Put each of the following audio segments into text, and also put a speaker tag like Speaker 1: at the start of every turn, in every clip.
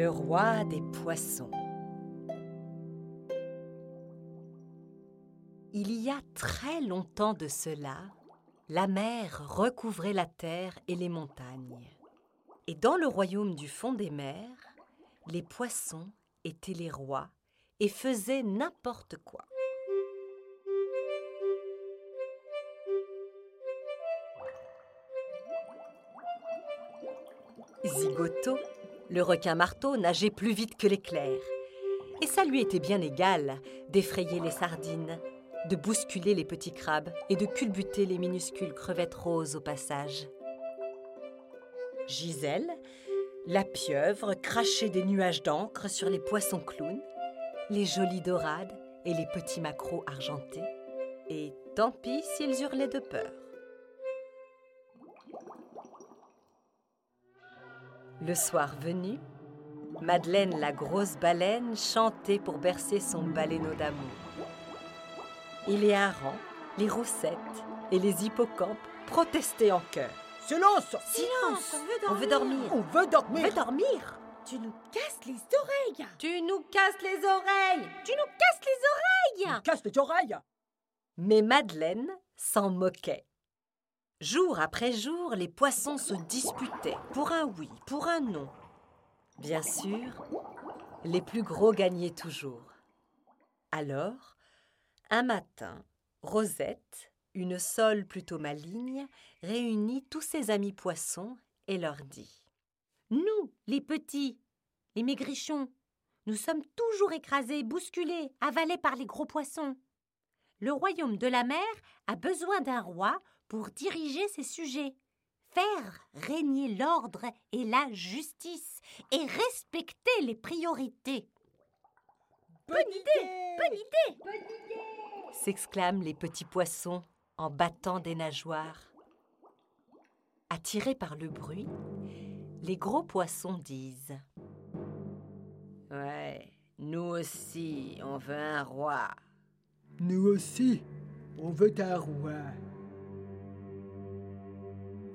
Speaker 1: Le roi des poissons. Il y a très longtemps de cela, la mer recouvrait la terre et les montagnes. Et dans le royaume du fond des mers, les poissons étaient les rois et faisaient n'importe quoi. Zigoto, le requin marteau, nageait plus vite que l'éclair. Et ça lui était bien égal d'effrayer les sardines, de bousculer les petits crabes et de culbuter les minuscules crevettes roses au passage. Gisèle, la pieuvre, crachait des nuages d'encre sur les poissons clowns, les jolies dorades et les petits maquereaux argentés. Et tant pis s'ils hurlaient de peur. Le soir venu, Madeleine la grosse baleine chantait pour bercer son baleineau d'amour. Et les harengs, les roussettes et les hippocampes protestaient en chœur.
Speaker 2: Silence!
Speaker 1: Silence!
Speaker 3: On veut dormir.
Speaker 1: On veut dormir.
Speaker 2: On veut dormir.
Speaker 1: On veut dormir.
Speaker 3: Tu nous casses les oreilles.
Speaker 1: Tu nous casses les oreilles.
Speaker 3: Tu nous casses les oreilles.
Speaker 2: Casse les oreilles.
Speaker 1: Mais Madeleine s'en moquait. Jour après jour, les poissons se disputaient pour un oui, pour un non. Bien sûr, les plus gros gagnaient toujours. Alors, un matin, Rosette, une sole plutôt maligne, réunit tous ses amis poissons et leur dit
Speaker 3: Nous, les petits, les maigrichons, nous sommes toujours écrasés, bousculés, avalés par les gros poissons. Le royaume de la mer a besoin d'un roi pour diriger ses sujets, faire régner l'ordre et la justice et respecter les priorités.
Speaker 2: Bonne idée
Speaker 3: Bonne idée
Speaker 1: s'exclament les petits poissons en battant des nageoires. Attirés par le bruit, les gros poissons disent Ouais, nous aussi, on veut un roi.
Speaker 2: Nous aussi, on veut un roi.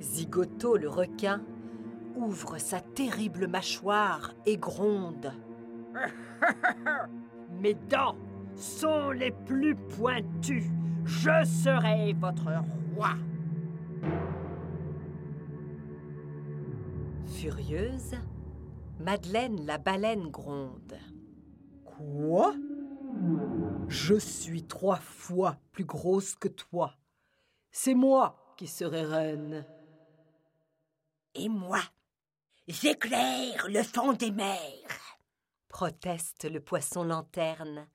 Speaker 1: Zigoto le requin ouvre sa terrible mâchoire et gronde.
Speaker 2: Mes dents sont les plus pointues. Je serai votre roi.
Speaker 1: Furieuse, Madeleine la baleine gronde.
Speaker 2: Quoi? Je suis trois fois plus grosse que toi. C'est moi qui serai reine.
Speaker 3: Et moi, j'éclaire le fond des mers.
Speaker 1: proteste le poisson lanterne,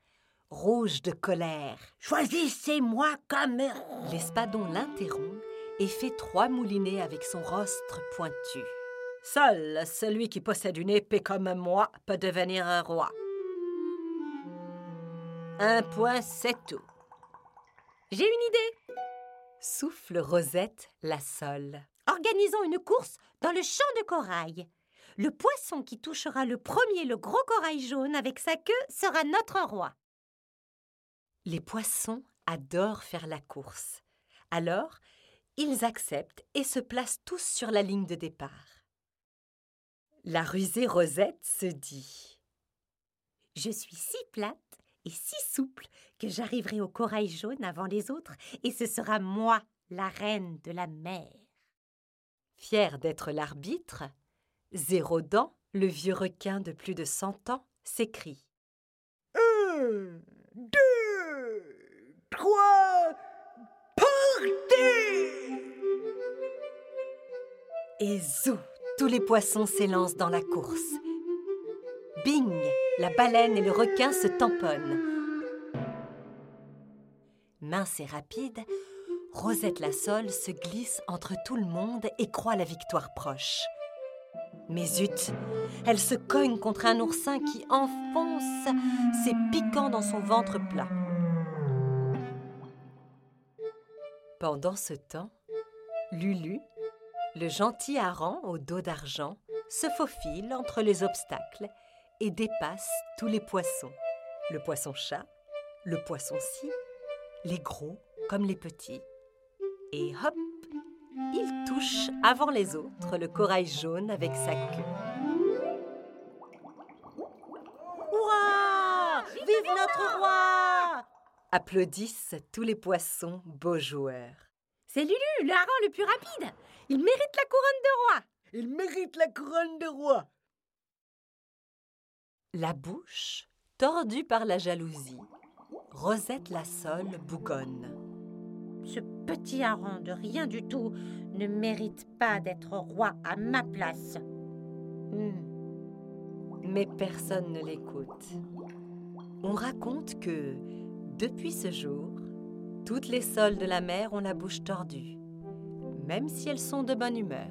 Speaker 1: rouge de colère.
Speaker 3: Choisissez-moi comme
Speaker 1: L'espadon l'interrompt et fait trois moulinets avec son rostre pointu. Seul celui qui possède une épée comme moi peut devenir un roi. Un point, c'est tout.
Speaker 3: J'ai une idée.
Speaker 1: Souffle Rosette la sole.
Speaker 3: Organisons une course dans le champ de corail. Le poisson qui touchera le premier le gros corail jaune avec sa queue sera notre roi.
Speaker 1: Les poissons adorent faire la course. Alors, ils acceptent et se placent tous sur la ligne de départ. La rusée Rosette se dit
Speaker 3: Je suis si plate et si souple que j'arriverai au corail jaune avant les autres et ce sera moi, la reine de la mer.
Speaker 1: Fier d'être l'arbitre, Zéro Dent, le vieux requin de plus de cent ans, s'écrie
Speaker 2: Un, deux, trois, partez
Speaker 1: Et zou Tous les poissons s'élancent dans la course. Bing La baleine et le requin se tamponnent. Mince et rapide, Rosette la se glisse entre tout le monde et croit la victoire proche. Mais zut, elle se cogne contre un oursin qui enfonce ses piquants dans son ventre plat. Pendant ce temps, Lulu, le gentil hareng au dos d'argent, se faufile entre les obstacles et dépasse tous les poissons. Le poisson-chat, le poisson-ci, les gros comme les petits. Et hop, il touche avant les autres le corail jaune avec sa queue.
Speaker 3: Hurrah Vive notre roi
Speaker 1: Applaudissent tous les poissons beaux joueurs.
Speaker 3: C'est Lulu, le hareng le plus rapide. Il mérite la couronne de roi.
Speaker 2: Il mérite la couronne de roi.
Speaker 1: La bouche, tordue par la jalousie, Rosette la Sole bougonne.
Speaker 3: Ce petit hareng de rien du tout ne mérite pas d'être roi à ma place.
Speaker 1: Hmm. Mais personne ne l'écoute. On raconte que, depuis ce jour, toutes les sols de la mer ont la bouche tordue, même si elles sont de bonne humeur.